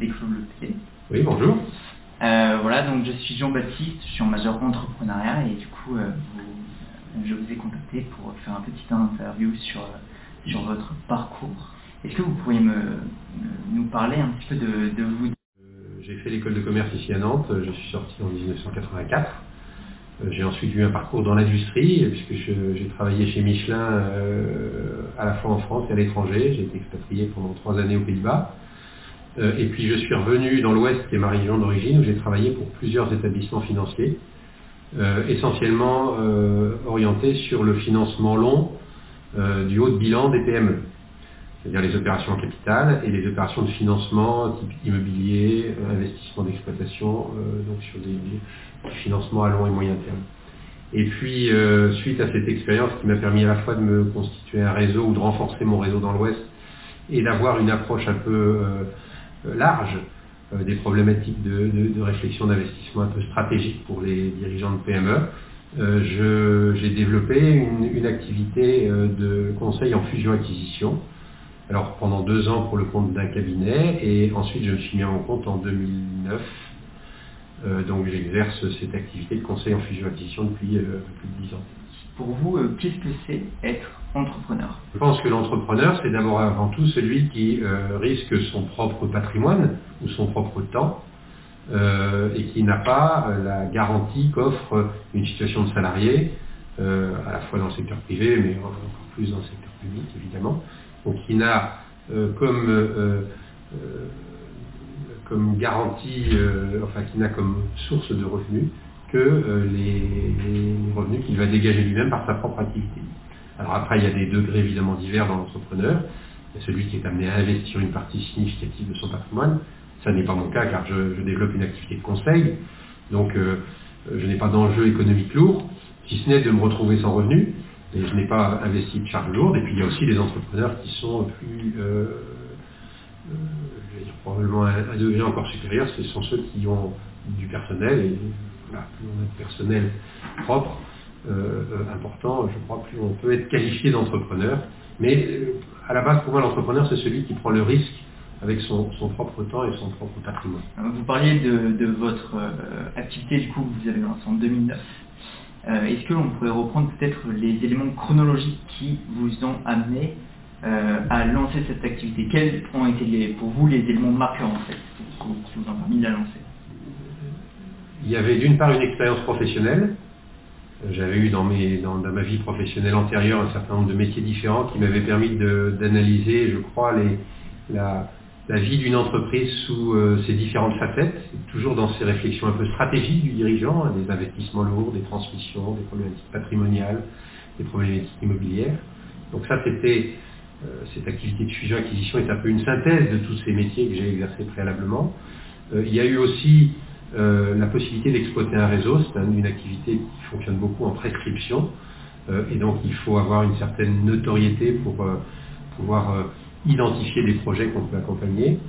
d'Éclos Le P. Oui, bonjour. Euh, voilà, donc je suis Jean-Baptiste, je suis en majeur entrepreneuriat et du coup, euh, vous- je vous ai contacté pour faire un petit interview sur, sur votre parcours. Est-ce que vous pourriez me, nous parler un petit peu de, de vous? Euh, J'ai fait l'école de commerce ici à Nantes, je suis sorti en 1984. Euh, J'ai ensuite eu un parcours dans l'industrie, puisque j'ai travaillé chez Michelin euh, à la fois en France et à l'étranger. J'ai été expatrié pendant trois années aux Pays-Bas. Euh, et puis je suis revenu dans l'Ouest, qui est ma région d'origine, où j'ai travaillé pour plusieurs établissements financiers, euh, essentiellement euh, orientés sur le financement long euh, du haut de bilan des PME. c'est-à-dire les opérations en capital et les opérations de financement type immobilier, investissement d'exploitation, donc sur des, des financements à long et moyen terme. Et puis, euh, suite à cette expérience qui m'a permis à la fois de me constituer un réseau ou de renforcer mon réseau dans l'Ouest et d'avoir une approche un peu euh, large euh, des problématiques de, de- de réflexion d'investissement un peu stratégique pour les dirigeants de PME, euh, j'ai développé une, une activité euh, de conseil en fusion-acquisition alors pendant deux ans pour le compte d'un cabinet et ensuite je me suis mis mon compte en 2009. Euh, donc j'exerce cette activité de conseil en fusion-acquisition depuis euh, plus de dix ans. Pour vous, euh, qu'est-ce que c'est être Je pense que l'entrepreneur, c'est d'abord avant tout celui qui euh, risque son propre patrimoine ou son propre temps euh, et qui n'a pas euh, la garantie qu'offre une situation de salarié, à la fois dans le secteur privé, mais encore plus dans le secteur public évidemment. Donc qui n'a comme, comme garantie, enfin qui n'a comme source de revenus que les revenus qu'il va dégager lui-même par sa propre activité. Alors après, il y a des degrés évidemment divers dans l'entrepreneur. Il y a celui qui est amené à investir une partie significative de son patrimoine. Ça n'est pas mon cas car je, développe une activité de conseil. Donc euh, je n'ai pas d'enjeu économique lourd, si ce n'est de me retrouver sans revenu. Et je n'ai pas investi de charge lourde. Et puis il y a aussi des entrepreneurs qui sont plus, euh, euh, je vais dire probablement à un degré encore supérieur. Ce sont ceux qui ont du personnel. Et voilà, plus on a personnel propre, important, je crois, plus on peut être qualifié d'entrepreneur. Mais euh, à la base, pour moi, l'entrepreneur, c'est celui qui prend le risque avec son, son propre temps et son propre patrimoine. Euh, Vous parliez de, de votre euh, activité du coup que vous avez lancée en 2009. Euh, Est-ce que l'on pourrait reprendre peut-être les éléments chronologiques qui vous ont amené euh, à lancer cette activité? Quels ont été les, pour vous les éléments marquants en fait qui vous ont permis de la lancer? Il y avait d'une part une expérience professionnelle. J'avais eu dans, mes, dans, ma vie professionnelle antérieure un certain nombre de métiers différents qui m'avaient permis d'analyser, je crois, les, la, la vie d'une entreprise sous euh, ses différentes facettes, toujours dans ces réflexions un peu stratégiques du dirigeant, hein, des investissements lourds, des transmissions, des problématiques patrimoniales, des problématiques immobilières. Donc ça, c'était euh, cette activité de fusion-acquisition est un peu une synthèse de tous ces métiers que j'ai exercés préalablement. Euh, il y a eu aussi euh, la possibilité d'exploiter un réseau, c'est un- une activité qui fonctionne beaucoup en prescription, euh, et donc il faut avoir une certaine notoriété pour euh, pouvoir euh, identifier des projets qu'on peut accompagner.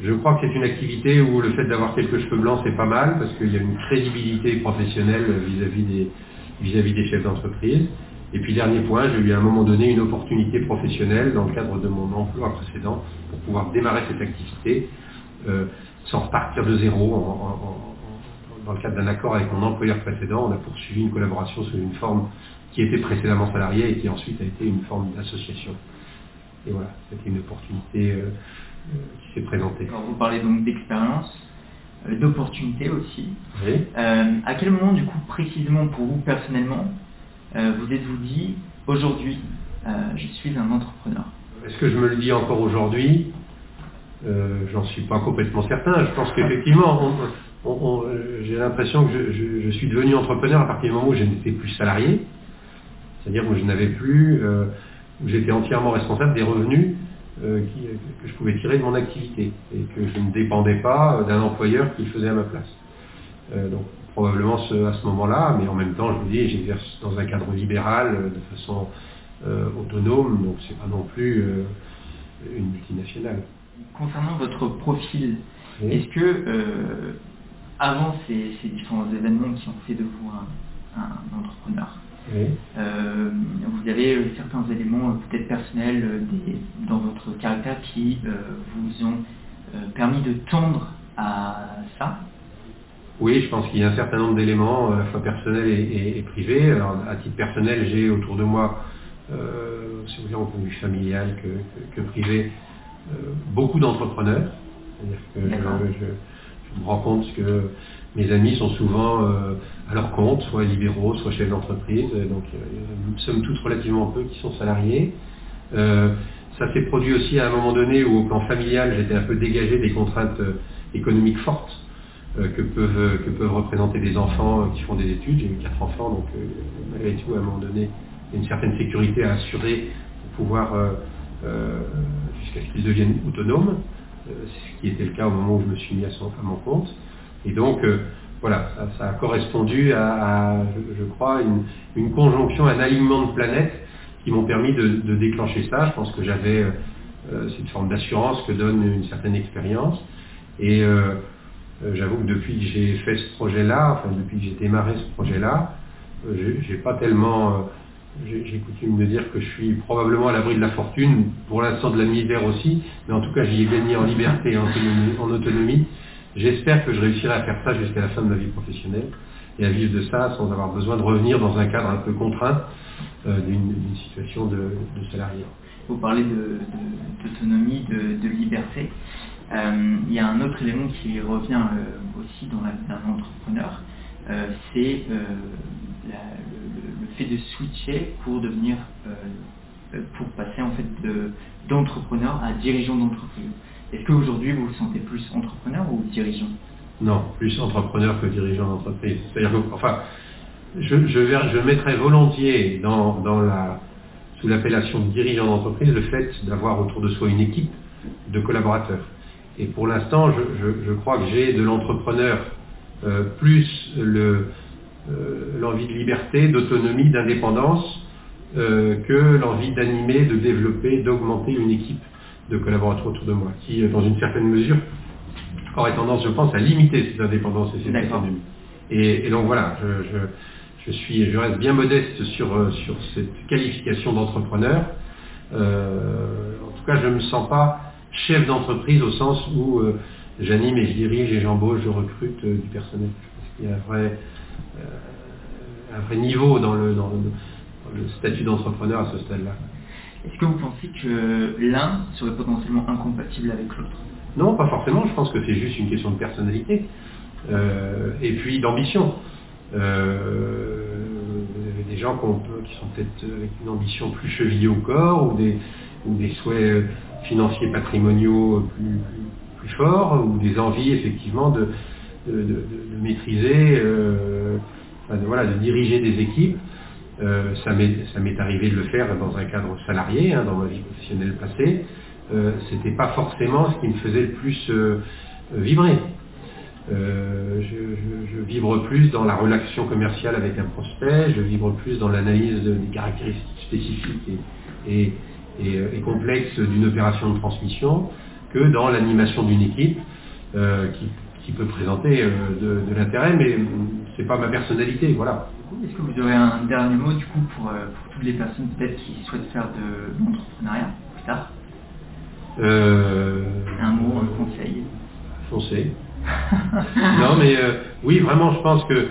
Je crois que c'est une activité où le fait d'avoir quelques cheveux blancs, c'est pas mal, parce qu'il y a une crédibilité professionnelle vis-à-vis des, vis-à-vis des chefs d'entreprise. Et puis dernier point, j'ai eu à un moment donné une opportunité professionnelle dans le cadre de mon emploi précédent pour pouvoir démarrer cette activité euh, sans repartir de zéro. en- en- en- dans le cadre d'un accord avec mon employeur précédent, on a poursuivi une collaboration sous une forme qui était précédemment salariée et qui ensuite a été une forme d'association. Et voilà, c'était une opportunité euh, euh, qui s'est présentée. Alors, Vous parlez donc d'expérience, euh, d'opportunité aussi. Oui. Euh, à quel moment du coup précisément pour vous personnellement vous êtes-vous dit aujourd'hui je suis un entrepreneur? Est-ce que je me le dis encore aujourd'hui? Euh, J'en suis pas complètement certain. Je pense qu'effectivement, j'ai l'impression que je, suis devenu entrepreneur à partir du moment où je n'étais plus salarié, c'est-à-dire où je n'avais plus, euh, où j'étais entièrement responsable des revenus euh, que je pouvais tirer de mon activité et que je ne dépendais pas d'un employeur qui le faisait à ma place. Donc probablement à ce moment-là, mais en même temps, je vous dis, j'exerce dans un cadre libéral de façon autonome, donc c'est pas non plus une multinationale. Concernant votre profil, Oui. est-ce que euh, avant ces, ces différents événements qui ont fait de vous un, un entrepreneur, Oui. euh, vous avez euh, certains éléments peut-être personnels des- dans votre caractère qui euh, vous ont permis de tendre à ça? Oui, je pense qu'il y a un certain nombre d'éléments, à la fois personnels et, privés. Alors, à titre personnel, j'ai autour de moi, si vous voulez, en point de vue familial que, privé, beaucoup d'entrepreneurs. C'est-à-dire que je, je, me rends compte que mes amis sont souvent euh, à leur compte, soit libéraux, soit chefs d'entreprise, donc euh, nous sommes toutes relativement peu qui sont salariés. Euh, ça s'est produit aussi à un moment donné où au plan familial j'étais un peu dégagé des contraintes économiques fortes que, peuvent, que peuvent représenter des enfants qui font des études. J'ai eu quatre enfants, donc malgré tout à un moment donné il y a une certaine sécurité à assurer pour pouvoir qu'ils deviennent autonomes, ce qui était le cas au moment où je me suis mis à mon compte. Et donc, euh, voilà, ça, a correspondu à, je, crois, une, conjonction, un alignement de planètes qui m'ont permis de, déclencher ça. Je pense que j'avais euh, euh, cette forme d'assurance que donne une certaine expérience. Et j'avoue que depuis que j'ai fait ce projet-là, enfin depuis que j'ai démarré ce projet-là, j'ai pas tellement j'ai coutume de dire que je suis probablement à l'abri de la fortune, pour l'instant de la misère aussi, mais en tout cas j'y ai gagné en liberté et en autonomie. J'espère que je réussirai à faire ça jusqu'à la fin de ma vie professionnelle et à vivre de ça sans avoir besoin de revenir dans un cadre un peu contraint euh, d'une situation de, salarié. Vous parlez d'autonomie, de, liberté. Euh, il y a un autre élément qui revient euh, aussi dans la d'un entrepreneur, c'est le, fait de switcher pour devenir, pour passer en fait d'entrepreneur à dirigeant d'entreprise. Est-ce qu'aujourd'hui vous vous sentez plus entrepreneur ou dirigeant? Non, plus entrepreneur que dirigeant d'entreprise. C'est-à-dire que, enfin, je, je, mettrais volontiers dans, la, sous l'appellation de dirigeant d'entreprise le fait d'avoir autour de soi une équipe de collaborateurs. Et pour l'instant, je, crois que j'ai de l'entrepreneur euh, plus le, euh, l'envie de liberté, d'autonomie, d'indépendance, euh, que l'envie d'animer, de développer, d'augmenter une équipe de collaborateurs autour de moi, qui, euh, dans une certaine mesure, aurait tendance, je pense, à limiter cette indépendance et cette autonomie. Et, donc voilà, je, suis, je reste bien modeste sur, euh, sur cette qualification d'entrepreneur. Euh, en tout cas, je ne me sens pas chef d'entreprise au sens où j'anime et je dirige et j'embauche, je recrute du personnel. Je pense qu'il y a un vrai, un vrai niveau dans le, dans le statut d'entrepreneur à ce stade-là. Est-ce que vous pensez que l'un serait potentiellement incompatible avec l'autre? Non, pas forcément. Je pense que c'est juste une question de personnalité euh, et puis d'ambition. Euh, des gens qui, sont peut-être avec une ambition plus chevillée au corps ou des, des souhaits financiers patrimoniaux plus, forts ou des envies effectivement de, maîtriser, euh, voilà, de diriger des équipes. Euh, ça m'est arrivé de le faire dans un cadre salarié, hein, dans ma vie professionnelle passée. Euh, C'était pas forcément ce qui me faisait le plus euh, vibrer. Euh, je, vibre plus dans la relation commerciale avec un prospect, je vibre plus dans l'analyse des caractéristiques spécifiques et, complexes d'une opération de transmission que dans l'animation d'une équipe qui, peut présenter de, de l'intérêt, mais c'est pas ma personnalité, voilà. Est-ce que vous aurez un dernier mot du coup pour, euh, toutes les personnes peut-être qui souhaitent faire de l'entrepreneuriat plus tard euh, Un mot, un conseil Foncez. non mais euh, oui vraiment je pense que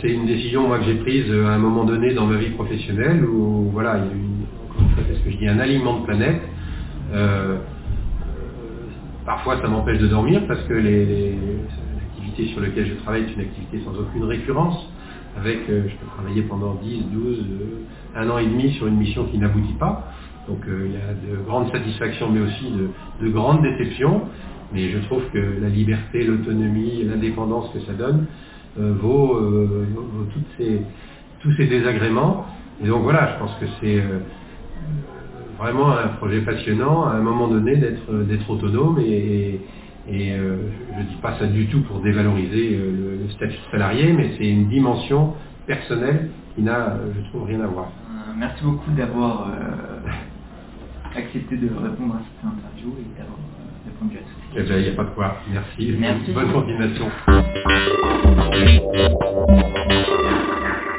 c'est une décision moi que j'ai prise à un moment donné dans ma vie professionnelle où voilà il y a eu encore une fois ce que je dis un alignement de planète. Parfois ça m'empêche de dormir parce que l'activité sur laquelle je travaille est une activité sans aucune récurrence avec, euh, je peux travailler pendant 10, 12, euh, un an et demi sur une mission qui n'aboutit pas. Donc euh, il y a de grandes satisfactions, mais aussi de, grandes déceptions. Mais je trouve que la liberté, l'autonomie, l'indépendance que ça donne vaut, tous ces désagréments. Et donc voilà, je pense que c'est vraiment un projet passionnant à un moment donné d'être autonome et, et euh, je ne dis pas ça du tout pour dévaloriser euh, le, statut de salarié, mais c'est une dimension personnelle qui n'a, euh, je trouve, rien à voir. merci beaucoup d'avoir accepté de répondre à cette interview et d'avoir répondu à toutes ces questions. Il n'y a pas de quoi. Merci. Merci. Bonne continuation.